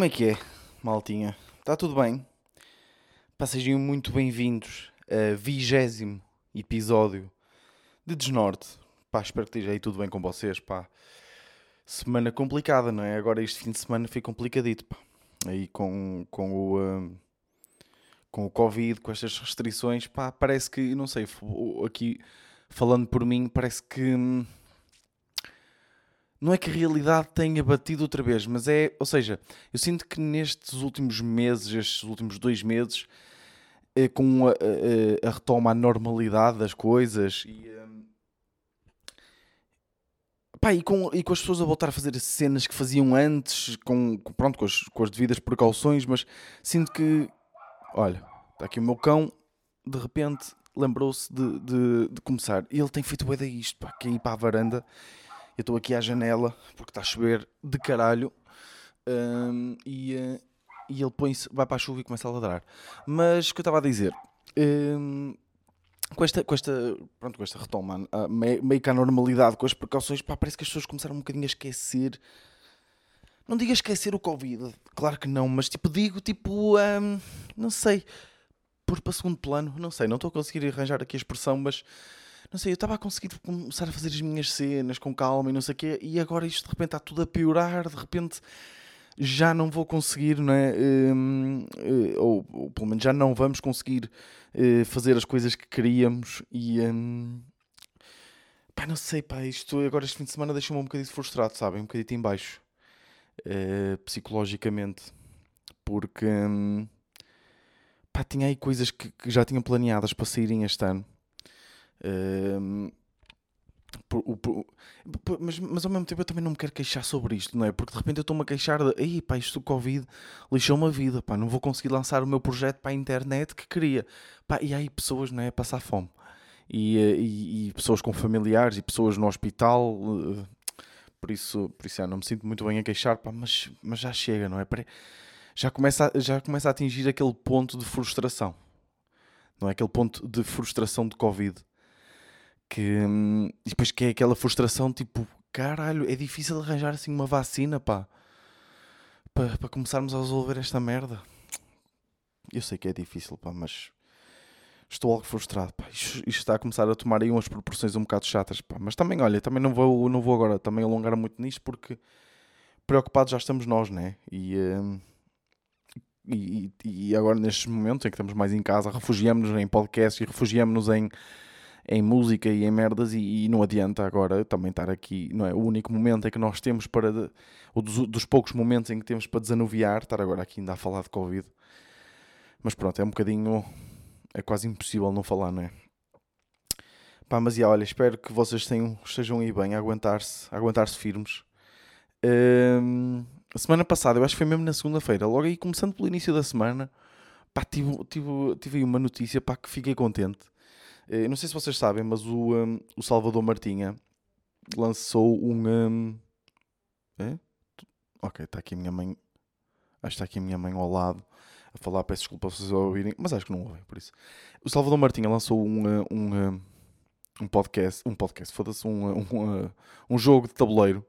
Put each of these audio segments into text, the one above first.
Como é que é, maltinha? Está tudo bem? Pá, sejam muito bem-vindos a vigésimo episódio de Desnorte. Pá, espero que esteja aí tudo bem com vocês, pá. Semana complicada, não é? Agora este fim de semana foi complicadito, pá. Aí com, com o... hum, com o Covid, com estas restrições, pá, parece que, não sei, aqui falando por mim, parece que... hum, não é que a realidade tenha batido outra vez, mas é, ou seja, eu sinto que nestes últimos meses, estes últimos dois meses, eh, com a, a- a retoma à normalidade das coisas e, hum, pá, e, com, e com as pessoas a voltar a fazer as cenas que faziam antes, com, com- pronto, com as, com as devidas precauções, mas sinto que, olha, está aqui o meu cão, de repente lembrou-se de, de, de começar. E ele tem feito bué isto, pá, que é ir para a varanda. Eu estou aqui à janela, porque está a chover de caralho. hum, e, eh, e ele põe vai para a chuva e começa a ladrar. Mas o que eu estava a dizer, hum, com esta, com esta, pronto, com esta retoma, a- me- meio que à normalidade, com as precauções, pá, parece que as pessoas começaram um bocadinho a esquecer. Não digo a esquecer o Covid, claro que não, mas tipo, digo tipo, hum, não sei, pôr para segundo plano, não sei, não estou a conseguir arranjar aqui a expressão, mas não sei, eu estava a conseguir começar a fazer as minhas cenas com calma e não sei o quê, e agora isto de repente está tudo a piorar, de repente já não vou conseguir, não é? Hum, eh, ou, ou pelo menos já não vamos conseguir eh, fazer as coisas que queríamos e. hum, pá, não sei, pá, isto agora este fim de semana deixou-me um bocadinho frustrado, sabem? Um bocadinho em baixo, eh, psicologicamente, porque. hum, pá, tinha aí coisas que, que já tinha planeadas para saírem este ano. Hum, por- por- por- mas, mas ao mesmo tempo eu também não me quero queixar sobre isto, não é? Porque de repente eu estou-me a queixar de Ei, pá, isto do Covid lixou-me a vida, pá, não vou conseguir lançar o meu projeto para a internet que queria. Pá, e aí pessoas, não é? A passar fome. E, eh, e- e pessoas com familiares e pessoas no hospital. eh, Por isso, por isso já não me sinto muito bem a queixar, pá, mas, mas já chega, não é? Já começa, a, já começa a atingir aquele ponto de frustração. Não é? Aquele ponto de frustração de Covid que hum, depois que é aquela frustração tipo caralho, é difícil arranjar assim uma vacina pá para para começarmos a resolver esta merda. Eu sei que é difícil, pá, mas estou algo frustrado, pá. Isto, isto está a começar a tomar aí umas proporções um bocado chatas, pá. Mas também, olha, também não vou, não vou agora também alongar muito nisto porque preocupados já estamos nós, né? E, hum, e, e agora nestes momentos em que estamos mais em casa, refugiamos-nos em podcasts e refugiamos-nos em, em música e em merdas e, e não adianta agora também estar aqui, não é? O único momento em que nós temos para, ou dos, dos poucos momentos em que temos para desanuviar, estar agora aqui ainda a falar de Covid. Mas pronto, é um bocadinho, é quase impossível não falar, não é? Pá, mas já, olha, espero que vocês tenham, estejam aí bem, a aguentar-se, aguentar-se firmes. Hum, a semana passada, eu acho que foi mesmo na segunda-feira, logo aí começando pelo início da semana, pá, tive, tive, tive aí uma notícia, pá, que fiquei contente. Eh, não sei se vocês sabem, mas o, hum, o Salvador Martinha lançou um. hum, é? Ok, está aqui a minha mãe. Acho que está aqui a minha mãe ao lado a falar. Peço desculpa se vocês ouvirem, mas acho que não ouvem, por isso. O Salvador Martinha lançou um, uh, um, uh, um podcast. Um podcast, foda-se, um, uh, um, uh, um jogo de tabuleiro.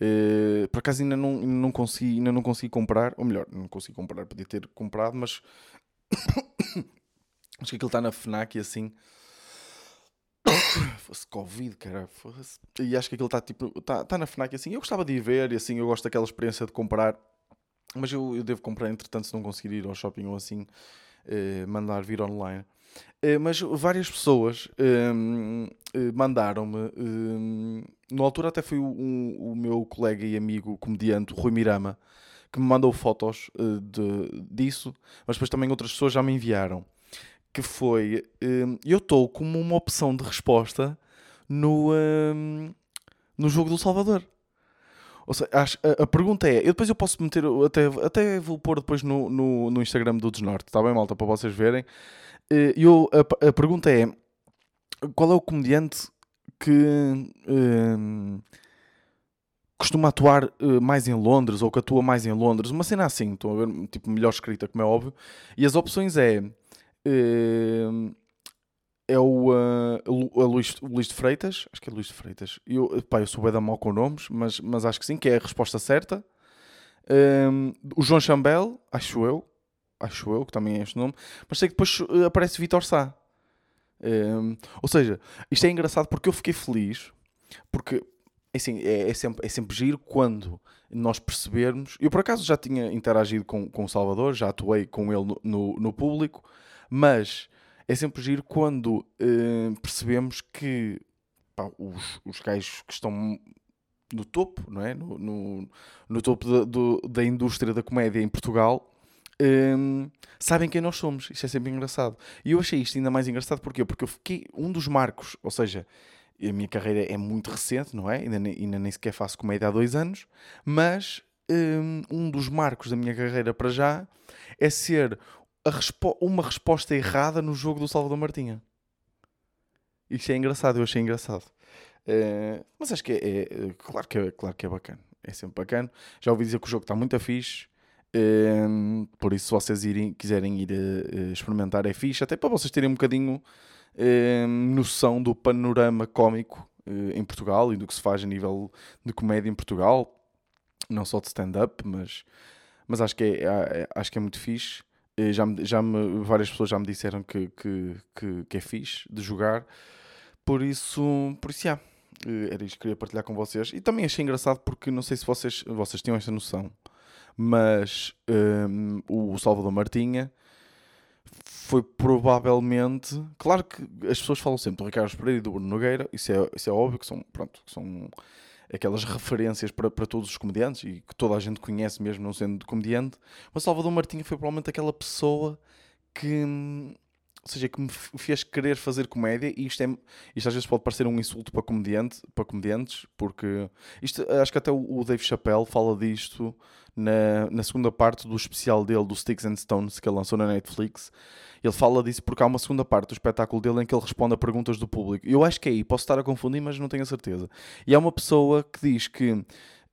Eh, por acaso ainda não, ainda não consegui, ainda não consegui comprar, ou melhor, não consegui comprar, podia ter comprado, mas acho que aquilo está na FNAC e assim. Fosse Covid, cara. Fosse... E acho que aquilo está tipo. Está tá na FNAC assim. Eu gostava de ir ver e assim. Eu gosto daquela experiência de comprar. Mas eu, eu devo comprar, entretanto, se não conseguir ir ao shopping ou assim, eh, mandar vir online. Eh, mas várias pessoas hum, eh, mandaram-me. hum, na altura, até foi o, o meu colega e amigo comediante, Rui Mirama, que me mandou fotos eh, de, disso. Mas depois também outras pessoas já me enviaram que foi hum, eu estou como uma opção de resposta no, hum, no jogo do Salvador. Ou seja, acho- a, a pergunta é, eu depois eu posso meter, até, até vou pôr depois no, no, no Instagram do Desnorte, está bem, malta, para vocês verem. Eh, Eu, a, a pergunta é, qual é o comediante que hum, costuma atuar eh, mais em Londres ou que atua mais em Londres? Uma cena assim, estou a ver, tipo, melhor escrita, como é óbvio. E as opções é é o, uh, a Luís, Luís de Freitas, acho que é Luís de Freitas. Eu, pá, eu sou bem da mal com nomes, mas, mas acho que sim, que é a resposta certa. Um, o João Chambel, acho eu, acho eu que também é este nome, mas sei que depois uh, aparece Vitor Sá. Um, ou seja, isto é engraçado porque eu fiquei feliz, porque assim, é, é, sempre, é sempre giro quando nós percebermos. Eu por acaso já tinha interagido com, com o Salvador, já atuei com ele no, no, no público, mas é sempre giro quando uh, percebemos que pá, os, os gajos que estão no topo, não é? No, no, no topo da, do, da indústria da comédia em Portugal. Um, ehm, sabem quem nós somos, isto é sempre engraçado. E eu achei isto ainda mais engraçado porquê? porque eu fiquei um dos marcos, ou seja, a minha carreira é muito recente, não é? Ainda, ainda nem sequer faço comédia há dois anos, mas um, um dos marcos da minha carreira para já é ser respo uma resposta errada no jogo do Salvador Martinha. Isto é engraçado, eu achei engraçado. Uh, mas acho que é, é, claro que é, claro que é bacana. É sempre bacana. Já ouvi dizer que o jogo está muito fixe. Uh, por isso, se vocês irem, quiserem ir uh, experimentar, é fixe. Até para vocês terem um bocadinho noção do panorama cómico em Portugal e do que se faz a nível de comédia em Portugal. Não só de stand-up, mas, mas acho, que é, é, acho que é muito fixe. Já me, já me, várias pessoas já me disseram que, que, que, que é fixe de jogar. Por isso, por isso, yeah, era isto que queria partilhar com vocês. E também achei engraçado porque não sei se vocês, vocês tinham esta noção, mas um, o Salvador Martinha foi provavelmente. Claro que as pessoas falam sempre do Ricardo Pereira e do Bruno Nogueira, isso é, isso é óbvio que são, pronto, que são aquelas referências para, para todos os comediantes e que toda a gente conhece, mesmo não sendo comediante. Mas Salvador Martinha foi provavelmente aquela pessoa que hum, ou seja, que me fez querer fazer comédia e isto, é, isto às vezes pode parecer um insulto para, comediante, para comediantes, porque isto, acho que até o, Dave Chappelle fala disto na, na segunda parte do especial dele, do Sticks and Stones, que ele lançou na Netflix. Ele fala disso porque há uma segunda parte do espetáculo dele em que ele responde a perguntas do público. Eu acho que é aí, posso estar a confundir, mas não tenho a certeza. E há uma pessoa que diz que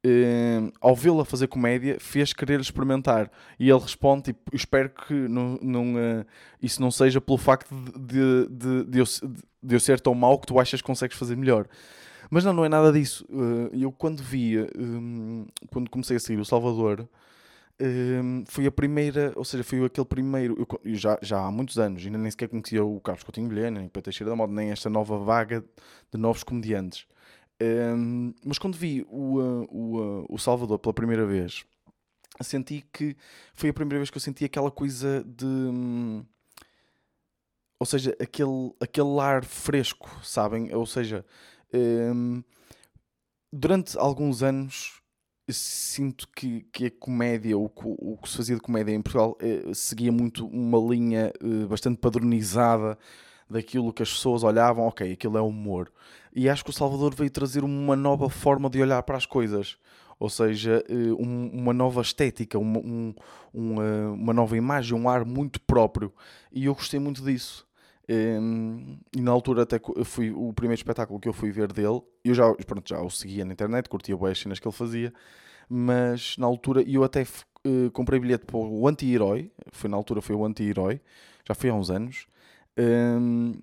Uh, ao vê-la fazer comédia, fez querer experimentar. E ele responde: tipo, espero que não, não, uh, isso não seja pelo facto de, de, de, eu, de eu ser tão mau que tu achas que consegues fazer melhor. Mas não, não é nada disso. Uh, eu, quando vi, quando comecei a seguir o Salvador, um, foi a primeira, ou seja, foi aquele primeiro. Eu, eu já, já há muitos anos, ainda nem sequer conhecia o Carlos Coutinho Vilhena, nem o Teixeira da Moda, nem esta nova vaga de novos comediantes. Um, mas quando vi o, uh, o, uh, o Salvador pela primeira vez, senti que foi a primeira vez que eu senti aquela coisa de. Um, ou seja, aquele, aquele ar fresco, sabem? Ou seja, um, durante alguns anos sinto que, que a comédia, o, o que se fazia de comédia em Portugal, eh, seguia muito uma linha eh, bastante padronizada daquilo que as pessoas olhavam, ok, aquilo é humor. E acho que o Salvador veio trazer uma nova forma de olhar para as coisas. Ou seja, eh, uma nova estética, uma, um, uma, uma nova imagem, um ar muito próprio. E eu gostei muito disso. E na altura até fui o primeiro espetáculo que eu fui ver dele. Eu já, pronto, já o seguia na internet, curtia boas cenas que ele fazia. Mas na altura, eu até uh, comprei bilhete para o Anti-Herói. Foi na altura, foi o Anti-Herói. Já foi há uns anos. Um,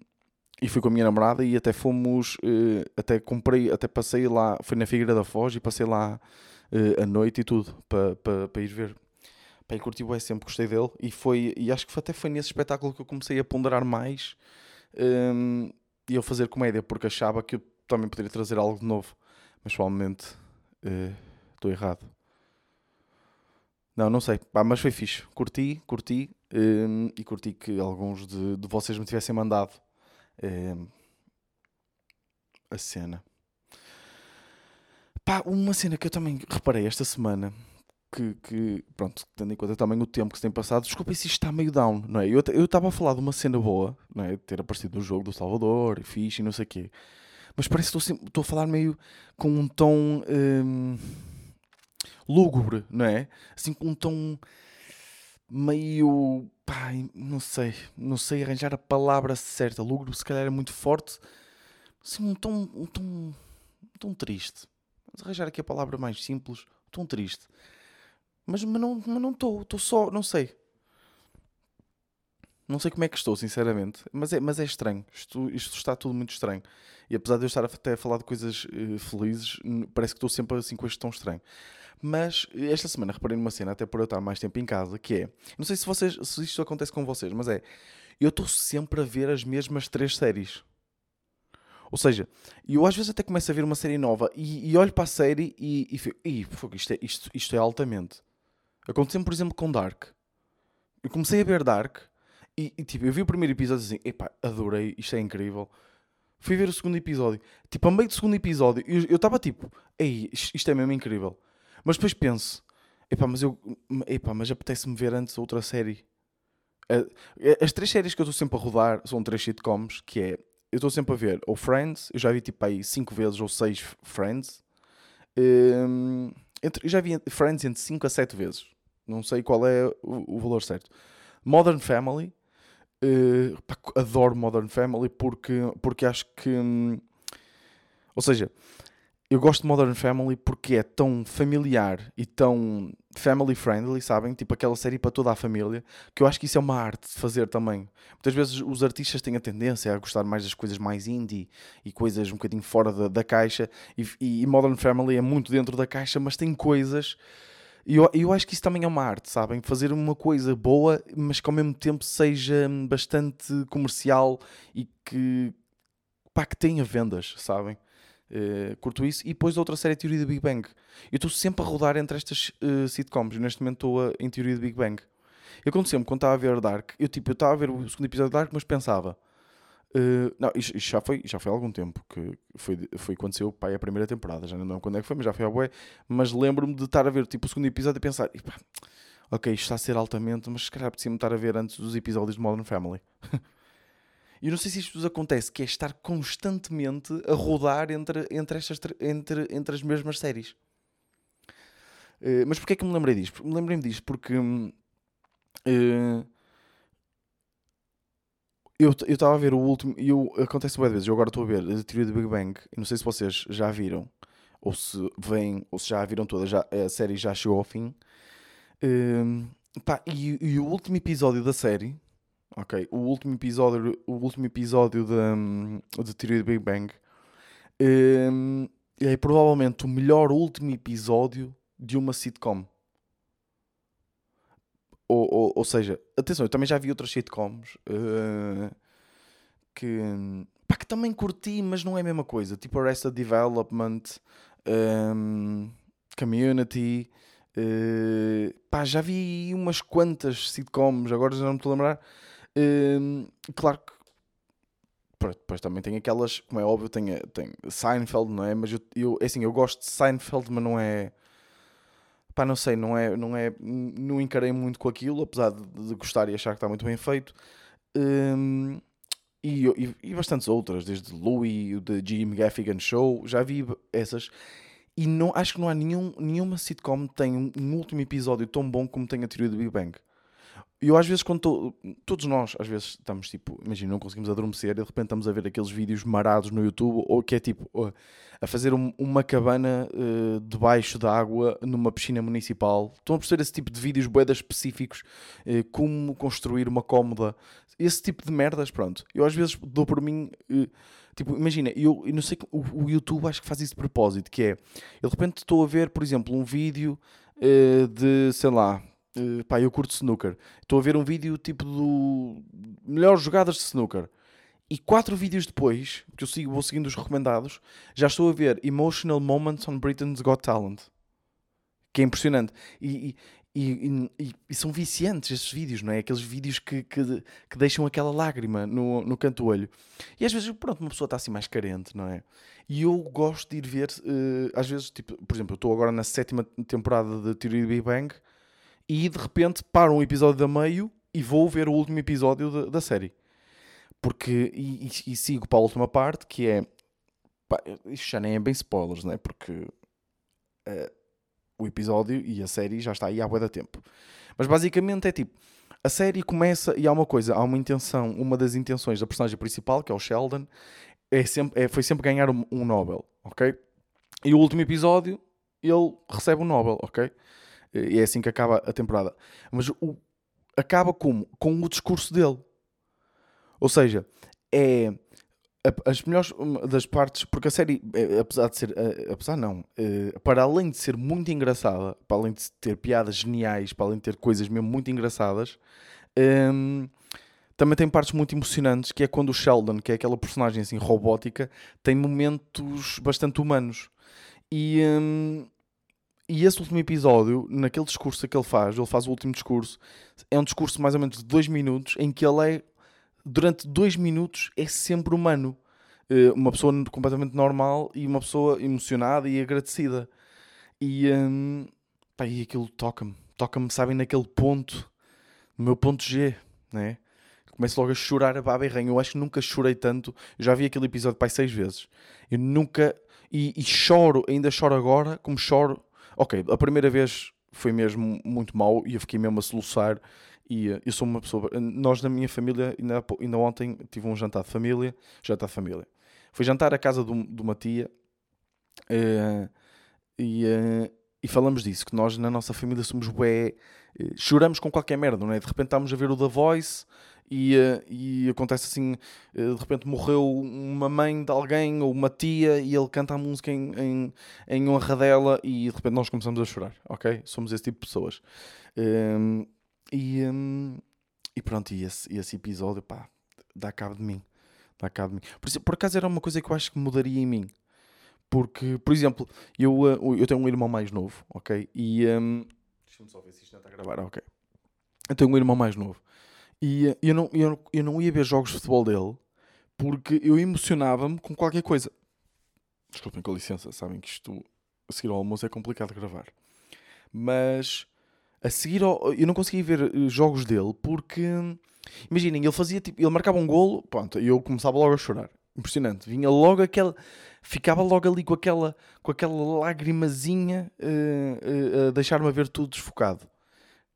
e fui com a minha namorada e até fomos, uh, até comprei, até passei lá, foi na Figueira da Foz e passei lá uh, a noite e tudo para pa, pa ir ver. Ir curtir o sempre gostei dele e foi, e acho que até foi nesse espetáculo que eu comecei a ponderar mais um, e a fazer comédia, porque achava que eu também poderia trazer algo de novo, mas provavelmente uh, estou errado. Não, não sei, mas foi fixe. Curti, curti um, e curti que alguns de, de vocês me tivessem mandado um, a cena. Pá, uma cena que eu também reparei esta semana que, que, pronto, tendo em conta também o tempo que se tem passado, desculpa se isto está meio down, não é? Eu estava a falar de uma cena boa, não é? De ter aparecido no jogo do Salvador e fixe e não sei o quê, mas parece que estou a falar meio com um tom. Um, lúgubre, não é? Assim com um tom meio. Pá, não sei, não sei arranjar a palavra certa. Lúgubre, se calhar é muito forte. Assim, um tom, um tom, um tom triste. Vamos arranjar aqui a palavra mais simples. Um tom triste. Mas, mas não estou, mas não estou só, não sei. Não sei como é que estou, sinceramente. Mas é, mas é estranho. Isto, isto está tudo muito estranho. E apesar de eu estar até a falar de coisas uh, felizes, parece que estou sempre assim com este tom estranho. Mas esta semana reparei numa cena, até por eu estar mais tempo em casa, que é. Não sei se vocês se isto acontece com vocês, mas é. Eu estou sempre a ver as mesmas três séries. Ou seja, eu às vezes até começo a ver uma série nova e, e olho para a série e, e fico, isto, é, isto, isto é altamente. Aconteceu, por exemplo, com Dark. Eu comecei a ver Dark e, e, tipo, eu vi o primeiro episódio assim, epá, adorei, isto é incrível. Fui ver o segundo episódio. Tipo, a meio do segundo episódio, eu estava tipo, ei, isto é mesmo incrível. Mas depois penso, epá, mas eu, epá, mas apetece-me ver antes outra série. As três séries que eu estou sempre a rodar são três sitcoms, que é, eu estou sempre a ver ou Friends, eu já vi tipo aí cinco vezes ou seis Friends. Um, entre, já vi Friends entre 5 a 7 vezes. Não sei qual é o, o valor certo. Modern Family. Uh, adoro Modern Family porque, porque acho que. Hum, ou seja, eu gosto de Modern Family porque é tão familiar e tão family friendly, sabem? Tipo aquela série para toda a família, que eu acho que isso é uma arte de fazer também. Muitas vezes os artistas têm a tendência a gostar mais das coisas mais indie e coisas um bocadinho fora da, da caixa, e, e, Modern Family é muito dentro da caixa, mas tem coisas. E eu, eu acho que isso também é uma arte, sabem? Fazer uma coisa boa, mas que ao mesmo tempo seja bastante comercial e que, pá, que tenha vendas, sabem? Uh, curto isso. E depois outra série, Teoria do Big Bang. Eu estou sempre a rodar entre estas uh, sitcoms. Neste momento estou em Teoria do Big Bang. Eu aconteceu-me quando estava a ver Dark. Eu tipo, eu estava a ver o segundo episódio de Dark, mas pensava. Uh, não, isto, isto, já, foi, já foi há algum tempo que foi, foi quando pai, a primeira temporada. Já não lembro quando é que foi, mas já foi a bué. Mas lembro-me de estar a ver tipo, o segundo episódio e pensar: ok, isto está a ser altamente, mas se calhar precisa-me estar a ver antes dos episódios de Modern Family. E não sei se isto vos acontece, que é estar constantemente a rodar entre, entre, estas, entre, entre as mesmas séries. Uh, mas porquê é que me lembrei disto? Me lembrei-me disto porque uh, eu estava a ver o último. E acontece várias vezes. Eu agora estou a ver a teoria do Big Bang. E não sei se vocês já viram, ou se vêm, ou se já viram toda. Já, a série já chegou ao fim. Uh, pá, e, e o último episódio da série Ok, o último episódio, o último episódio da, de Teoria do Big Bang um, é provavelmente o melhor último episódio de uma sitcom. Ou, ou, ou seja, atenção, eu também já vi outras sitcoms uh, que, pá, que também curti, mas não é a mesma coisa. Tipo Arrested Development, um, Community. Uh, pá, já vi umas quantas sitcoms, agora já não me estou a lembrar Hum, claro que depois também tem aquelas, como é óbvio, tem, tem Seinfeld, não é? Mas eu, eu, é assim, eu gosto de Seinfeld, mas não é. Pá, não sei, não é, não é. Não encarei muito com aquilo, apesar de, de gostar e achar que está muito bem feito. Um, e, e, e, bastantes outras, desde Louis, o The Jim Gaffigan Show, já vi essas. E não, acho que não há nenhum, nenhuma sitcom que tenha um, um último episódio tão bom como tem a teoria do Big Bang. Eu às vezes, quando tô, todos nós, às vezes estamos tipo, imagina, não conseguimos adormecer e de repente estamos a ver aqueles vídeos marados no YouTube, ou que é tipo, a fazer um, uma cabana uh, debaixo da água numa piscina municipal. Estão a perceber esse tipo de vídeos boedas específicos, uh, como construir uma cómoda, esse tipo de merdas, pronto. Eu às vezes dou por mim, uh, tipo, imagina, eu, eu não sei, o, o, YouTube acho que faz isso de propósito, que é, eu de repente estou a ver, por exemplo, um vídeo de, sei lá, Uh, pá, eu curto snooker. Estou a ver um vídeo tipo do melhores jogadas de snooker. E quatro vídeos depois, que eu sigo, vou seguindo os recomendados, já estou a ver Emotional Moments on Britain's Got Talent. Que é impressionante. E, e, e, e são viciantes esses vídeos, não é? Aqueles vídeos que, que, que, deixam aquela lágrima no, no canto do olho. E às vezes, pronto, uma pessoa está assim mais carente, não é? E eu gosto de ir ver, uh, às vezes, tipo, por exemplo, eu estou agora na sétima temporada de Theory Big Bang e de repente paro um episódio da meio e vou ver o último episódio da, da série. Porque, e, e, sigo para a última parte, que é. Pá, isto já nem é bem spoilers, né? Porque uh, o episódio e a série já está aí há bué tempo. Mas basicamente é tipo: a série começa e há uma coisa, há uma intenção, uma das intenções da personagem principal, que é o Sheldon, é sempre, é, foi sempre ganhar um, um Nobel, ok? E o último episódio ele recebe o um Nobel, ok? E é assim que acaba a temporada. Mas o, acaba como? Com o discurso dele. Ou seja, é as melhores das partes, porque a série, eh, apesar de ser, eh, apesar não, eh, para além de ser muito engraçada, para além de ter piadas geniais, para além de ter coisas mesmo muito engraçadas, ehm, também tem partes muito emocionantes, que é quando o Sheldon, que é aquela personagem assim robótica, tem momentos bastante humanos. E, ehm, e esse último episódio, naquele discurso que ele faz, ele faz o último discurso, é um discurso mais ou menos de dois minutos, em que ele é, durante dois minutos, é sempre humano. Eh, uma pessoa completamente normal e uma pessoa emocionada e agradecida. E, hum, pá, e aquilo toca-me. Toca-me, sabem, naquele ponto, no meu ponto G, né? Começo logo a chorar a baba e ranho. Eu acho que nunca chorei tanto. Eu já vi aquele episódio, pai, seis vezes. Eu nunca. E, e choro, ainda choro agora, como choro. Ok, a primeira vez foi mesmo muito mau e eu fiquei mesmo a soluçar. E eh, eu sou uma pessoa. Nós, na minha família, ainda, ainda ontem tive um jantar de família. Jantar de família. Fui jantar à casa de, de uma tia. eh, e, eh, e falamos disso, que nós na nossa família somos bué, eh, choramos com qualquer merda, não é? De repente estamos a ver o The Voice e, eh, e acontece assim, eh, de repente morreu uma mãe de alguém ou uma tia e ele canta a música em, em, em honra dela e de repente nós começamos a chorar, ok? Somos esse tipo de pessoas. Ehm, e, ehm, e pronto, e esse, esse episódio, pá, dá cabo de mim. Dá cabo de mim. Por, por acaso era uma coisa que eu acho que mudaria em mim. Porque, por exemplo, eu, uh, eu tenho um irmão mais novo, ok? E. Um... Deixa-me só ver se isto ainda está a gravar, ok. Eu tenho um irmão mais novo. E uh, eu, não, eu, eu não ia ver jogos de futebol dele porque eu emocionava-me com qualquer coisa. Desculpem, com licença, sabem que isto a seguir ao almoço é complicado de gravar. Mas a seguir ao, eu não conseguia ver uh, jogos dele porque. Imaginem, ele fazia tipo. Ele marcava um golo, pronto, e eu começava logo a chorar. Impressionante. Vinha logo aquela. Ficava logo ali com aquela, com aquela lagrimazinha eh, eh, a deixar-me ver tudo desfocado.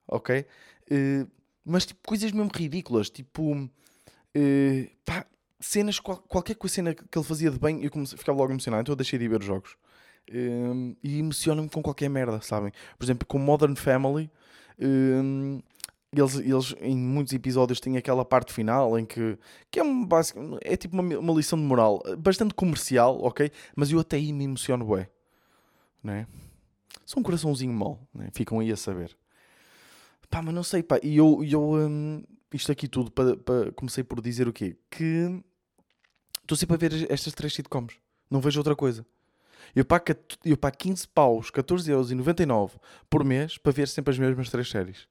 Ok? Eh, mas tipo, coisas mesmo ridículas. Tipo. eh, pá, cenas, qual- qualquer coisa cena que ele fazia de bem, eu comecei, ficava logo emocionado. Então eu deixei de ver os jogos. Eh, e emociona-me com qualquer merda, sabem? Por exemplo, com Modern Family. eh, eles, eles em muitos episódios têm aquela parte final em que, que é, um é tipo uma, uma lição de moral bastante comercial, ok? Mas eu até aí me emociono bué, né? Sou um coraçãozinho mole, né? Ficam aí a saber. Pá, mas não sei, pá. E eu, e eu hum, isto aqui tudo, para, comecei por dizer o quê? Que estou sempre a ver estas três sitcoms. Não vejo outra coisa. Eu pago, eu pago 15 paus, 14,99€ por mês para ver sempre as mesmas três séries.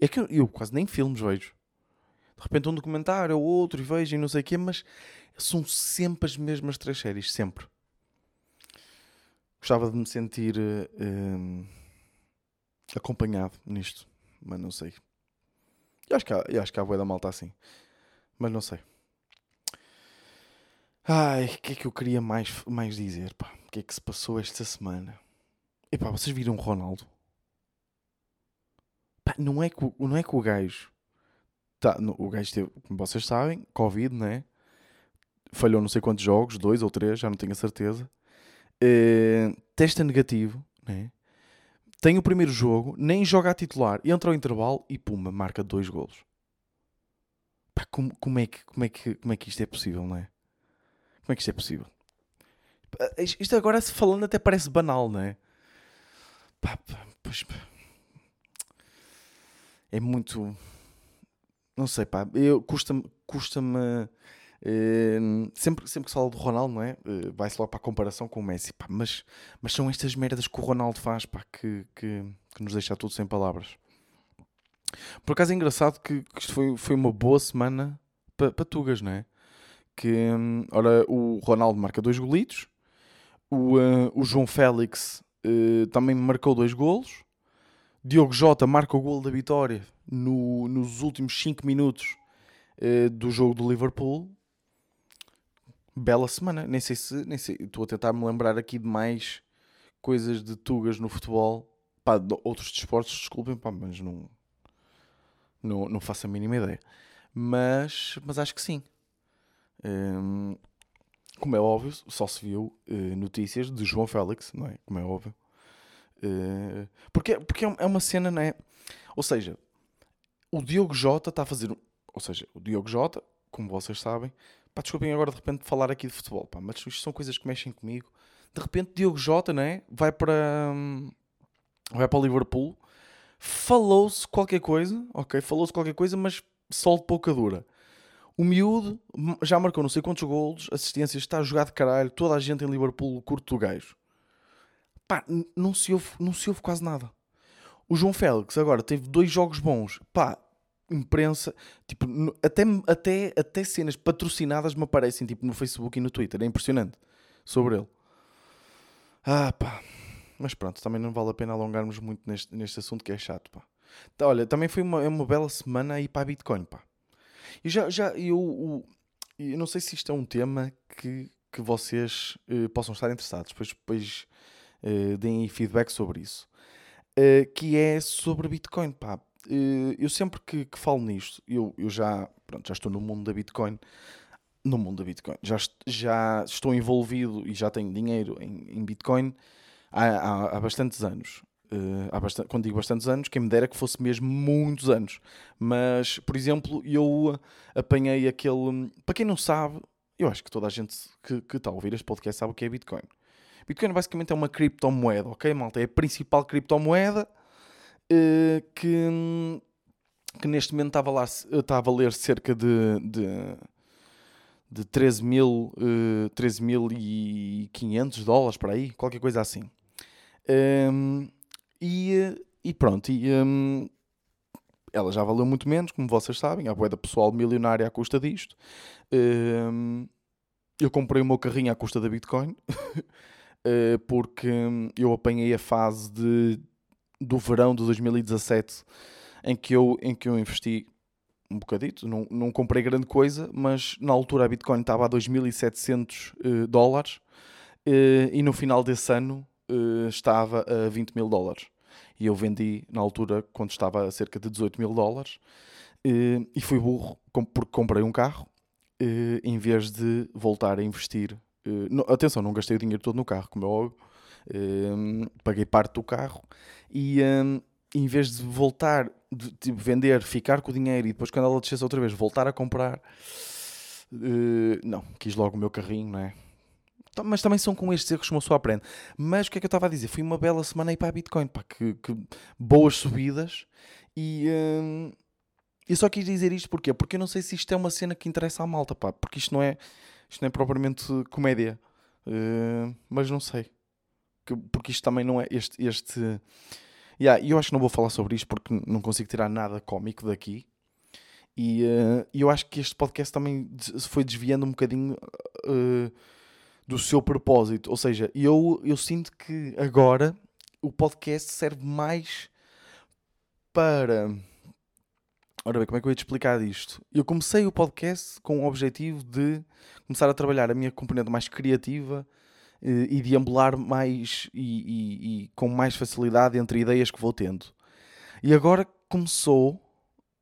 É que eu, eu quase nem filmes vejo. De repente um documentário ou outro e vejo e não sei o quê, mas são sempre as mesmas três séries, sempre. Gostava de me sentir hum, acompanhado nisto, mas não sei. Eu acho que há, eu acho que há da malta assim, mas não sei. Ai, o que é que eu queria mais, mais dizer, pá? O que é que se passou esta semana? Epá, vocês viram o Ronaldo? Pá, não é que, o- não é que o gajo. Tá, no- o gajo teve, como vocês sabem, Covid, né? Falhou não sei quantos jogos, dois ou três, já não tenho a certeza. Eh, testa negativo, né? Tem o primeiro jogo, nem joga a titular, entra ao intervalo e pumba, marca dois golos. Pá, como, como, é que, como, é que, como é que isto é possível, não é? Como é que isto é possível? Isto agora, se falando, até parece banal, não é? Pá, pá, pois, pá. É muito. Não sei, pá. Custa-me. Custa-me eh, sempre, sempre que se fala do Ronaldo, não é? Eh, Vai-se logo para a comparação com o Messi, pá. Mas, mas são estas merdas que o Ronaldo faz, pá, que, que, que nos deixa tudo sem palavras. Por acaso é engraçado que, que isto foi, foi uma boa semana para pa Tugas, não é? Que, hum, ora, o Ronaldo marca dois golitos, o, eh, o João Félix eh, também marcou dois golos, Diogo Jota marca o golo da vitória no- nos últimos 5 minutos do jogo do Liverpool. Bela semana, nem sei se, nem sei, estou a tentar me lembrar aqui de mais coisas de Tugas no futebol, pá, de outros desportos, desculpem, pá, mas não, não, não faço a mínima ideia. Mas, mas acho que sim. Hum, como é óbvio, só se viu eh, notícias de João Félix, não é? Como é óbvio. Eh, porque, porque é é uma cena, não é? Ou seja, o Diogo Jota está a fazer. Ou seja, o Diogo Jota, como vocês sabem, Pá, desculpem agora de repente falar aqui de futebol, pá, mas isto são coisas que mexem comigo. De repente, Diogo Jota, né? Vai para. hum, Vai para o Liverpool. Falou-se qualquer coisa, ok? Falou-se qualquer coisa, mas sol de pouca dura. O miúdo já marcou não sei quantos golos, assistências, está a jogar de caralho. Toda a gente em Liverpool curto do gajo. Pá, não se, ouve, não se ouve quase nada. O João Félix agora teve dois jogos bons. Pá, imprensa, tipo, até, até, até cenas patrocinadas me aparecem tipo, no Facebook e no Twitter. É impressionante sobre ele. Ah, pá. Mas pronto, também não vale a pena alongarmos muito neste, neste assunto que é chato, pá. Tá, Olha, também foi uma, é uma bela semana aí para a Bitcoin, pá. E já, já eu, o- eu não sei se isto é um tema que, que vocês eh, possam estar interessados, depois, depois eh, deem feedback sobre isso. Eh, que é sobre Bitcoin, pá. Eh, eu sempre que, que falo nisto, eu, eu já, pronto, já estou no mundo da Bitcoin, no mundo da Bitcoin, já, já estou envolvido e já tenho dinheiro em, em Bitcoin há, há, há bastantes anos. Eh, há bastante, quando digo bastantes anos, quem me dera que fosse mesmo muitos anos. Mas, por exemplo, eu apanhei aquele. Para quem não sabe, eu acho que toda a gente que, que está a ouvir este podcast sabe o que é Bitcoin. Bitcoin basicamente é uma criptomoeda, ok, malta? É a principal criptomoeda eh, que, que neste momento está a valer, está a valer cerca de, de, de 13 mil, eh, 13.500 dólares para aí, qualquer coisa assim. Ehm, e, e pronto, e, ehm, ela já valeu muito menos, como vocês sabem. Há boeda pessoal milionária à custa disto. Ehm, eu comprei o meu carrinho à custa da Bitcoin eh, porque eu apanhei a fase de, do verão de 2017 em que eu, em que eu investi um bocadito. Não, não comprei grande coisa, mas na altura a Bitcoin estava a 2.700 eh, dólares eh, e no final desse ano eh, estava a 20 mil dólares. E eu vendi na altura quando estava a cerca de 18 mil dólares e fui burro porque comprei um carro em vez de voltar a investir. no- atenção, não gastei o dinheiro todo no carro, como é óbvio. Eh, paguei parte do carro e eh, em vez de voltar, de, tipo, vender, ficar com o dinheiro e depois quando ela descesse outra vez voltar a comprar, eh, não, quis logo o meu carrinho, não é? Tá, Mas também são com estes erros que uma pessoa aprende. Mas o que é que eu estava a dizer? Foi uma bela semana aí para a Bitcoin, pá, que, que boas subidas e. hum, eu só quis dizer isto porquê? Porque eu não sei se isto é uma cena que interessa à malta, pá, porque isto não é, isto não é propriamente comédia. Uh, mas não sei. Que- porque isto também não é este. este... Yeah, eu acho que não vou falar sobre isto porque não consigo tirar nada cómico daqui. E uh, eu acho que este podcast também se foi desviando um bocadinho uh, do seu propósito. Ou seja, eu, eu sinto que agora o podcast serve mais para. Ora bem, como é que eu ia te explicar isto? Eu comecei o podcast com o objetivo de começar a trabalhar a minha componente mais criativa e deambular mais e, e- e com mais facilidade entre ideias que vou tendo. E agora começou.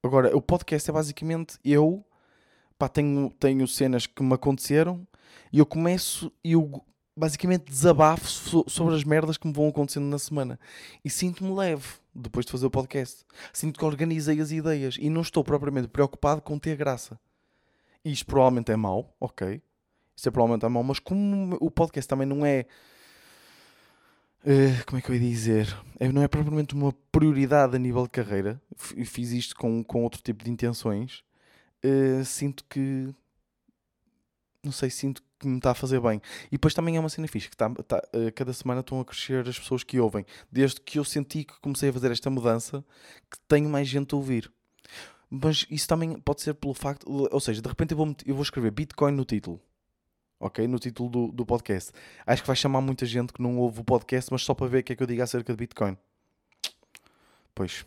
Agora, o podcast é basicamente eu. Pá, tenho, tenho cenas que me aconteceram e eu começo e eu basicamente desabafo so- sobre as merdas que me vão acontecendo na semana. E sinto-me leve depois de fazer o podcast. Sinto que organizei as ideias e não estou propriamente preocupado com ter graça. Isto provavelmente é mau, ok. É provavelmente é mau, mas como o podcast também não é. eh, como é que eu ia dizer? É, não é propriamente uma prioridade a nível de carreira. F- Fiz isto com, com outro tipo de intenções. eh, sinto que. Não sei, sinto que me está a fazer bem. E depois também é uma cena fixe, que tá, tá, eh, cada semana estão a crescer as pessoas que ouvem. Desde que eu senti que comecei a fazer esta mudança, que tenho mais gente a ouvir. Mas isso também pode ser pelo facto, ou seja, de repente eu vou, eu vou escrever Bitcoin no título. Ok? No título do, do podcast. Acho que vai chamar muita gente que não ouve o podcast, mas só para ver o que é que eu digo acerca de Bitcoin. Pois.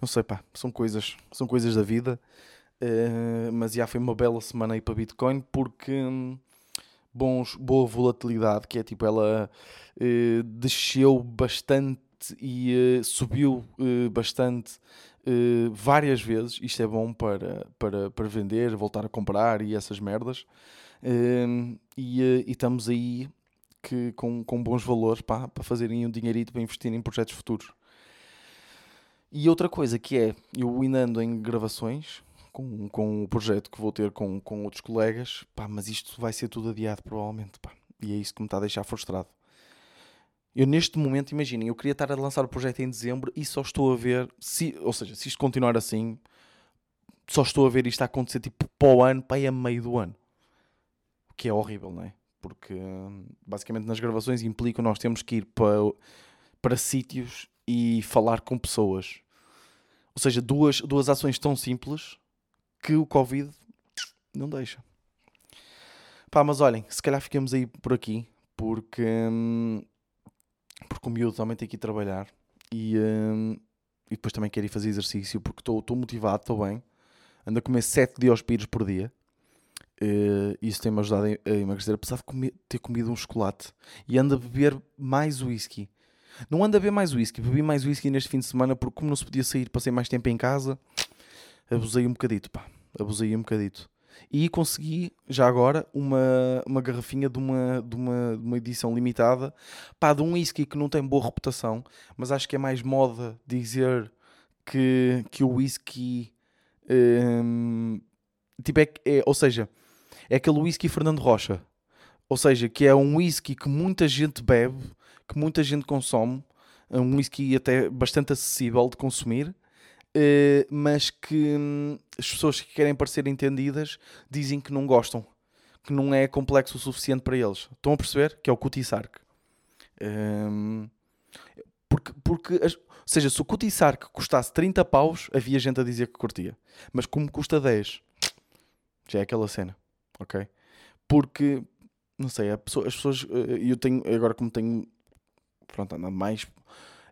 Não sei, pá. São coisas, são coisas da vida. Eh, mas já foi uma bela semana aí para Bitcoin porque hum, bons, boa volatilidade, que é tipo ela eh, desceu bastante e eh, subiu bastante eh, várias vezes. Isto é bom para, para, para vender, voltar a comprar e essas merdas. Hum, e, eh, e estamos aí que, com, com bons valores pá, para fazerem um dinheirito para investir em projetos futuros. E outra coisa que é, eu ainda em gravações, com, com o projeto que vou ter com, com outros colegas, pá, mas isto vai ser tudo adiado provavelmente, pá. E é isso que me está a deixar frustrado. Eu neste momento, imaginem, eu queria estar a lançar o projeto em dezembro e só estou a ver, se, ou seja, se isto continuar assim, só estou a ver isto a acontecer tipo para o ano, para aí a meio do ano. O que é horrível, não é? Porque basicamente nas gravações implica nós temos que ir para, para sítios e falar com pessoas. Ou seja, duas, duas ações tão simples que o Covid não deixa. Pá, mas olhem, se calhar ficamos aí por aqui, porque, hum, porque o miúdo também tem que ir trabalhar e, hum, e depois também quero ir fazer exercício porque estou motivado, estou bem. Ando a comer 7 diospires por dia. Uh, isso tem-me ajudado a emagrecer, apesar de comer, ter comido um chocolate. E ando a beber mais whisky. Não ando a beber mais whisky, bebi mais whisky neste fim de semana porque, como não se podia sair, passei mais tempo em casa. Abusei um bocadito, pá. Abusei um bocadito. E consegui, já agora, uma, uma garrafinha de uma, de, uma, de uma edição limitada, pá, de um whisky que não tem boa reputação, mas acho que é mais moda dizer que, que o whisky. Hum, tipo, é, é, ou seja, é aquele whisky Fernando Rocha. Ou seja, que é um whisky que muita gente bebe, que muita gente consome, um whisky até bastante acessível de consumir, Uh, mas que hum, as pessoas que querem parecer entendidas dizem que não gostam, que não é complexo o suficiente para eles. Estão a perceber? Que é o Cutisark. Um, porque, porque as, ou seja, se o Cutisark custasse 30 paus, havia gente a dizer que curtia. Mas como custa 10, já é aquela cena, ok? Porque, não sei, pessoa, as pessoas, eh, eu tenho, agora como tenho, pronto, andando mais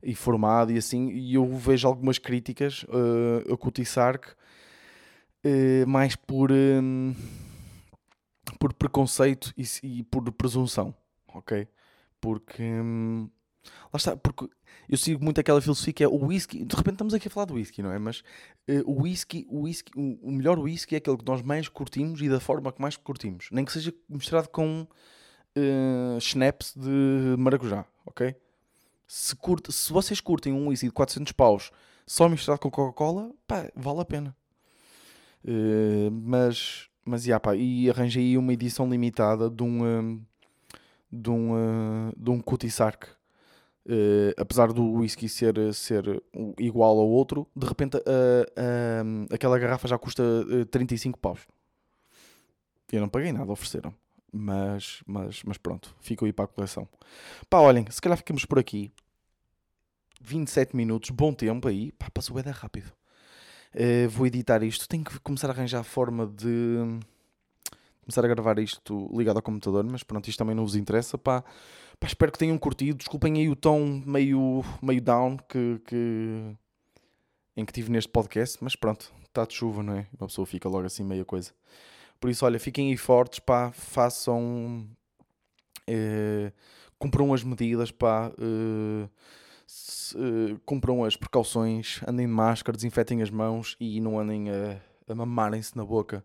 informado e assim, e eu vejo algumas críticas uh, a Kutisark uh, mais por, um, por preconceito e, e, por presunção, ok? Porque um, lá está, porque eu sigo muito aquela filosofia que é o whisky. De repente estamos aqui a falar do whisky, não é? Mas uh, o whisky, o whisky, o, o melhor whisky é aquele que nós mais curtimos e da forma que mais curtimos, nem que seja misturado com uh, schnapps de maracujá, ok? Se, curte, se vocês curtem um whisky de 400 paus só misturado com Coca-Cola, pá, vale a pena. Uh, mas, mas yeah, pá, e arranjei uma edição limitada de um, um de um, uh, de um Cutisark. Uh, apesar do whisky ser, ser igual ao outro, de repente uh, uh, aquela garrafa já custa uh, 35 paus. Eu não paguei nada, ofereceram. Mas, mas, mas pronto, fico aí para a coleção. Pá, olhem, se calhar ficamos por aqui. 27 minutos, bom tempo aí. Pá, passou bem rápido. Uh, vou editar isto. Tenho que começar a arranjar a forma de começar a gravar isto ligado ao computador, mas pronto, isto também não vos interessa. Pá, pá espero que tenham curtido. Desculpem aí o tom meio, meio down que, que, em que tive neste podcast, mas pronto, está de chuva, não é? Uma pessoa fica logo assim meia coisa. Por isso, olha, fiquem aí fortes, pá, façam. Uh, cumpram as medidas, pá. Uh, se, uh, cumpram as precauções, andem de máscara, desinfetem as mãos e não andem a, a mamarem-se na boca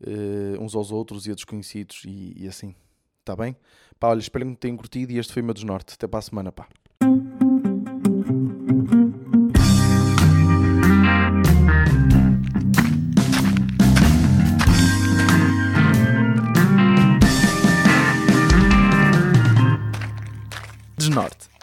uh, uns aos outros e a desconhecidos e, e assim. Está bem? Pá, olha, espero que tenham curtido e este foi o meu desnorte. Até para a semana, pá. Monarth.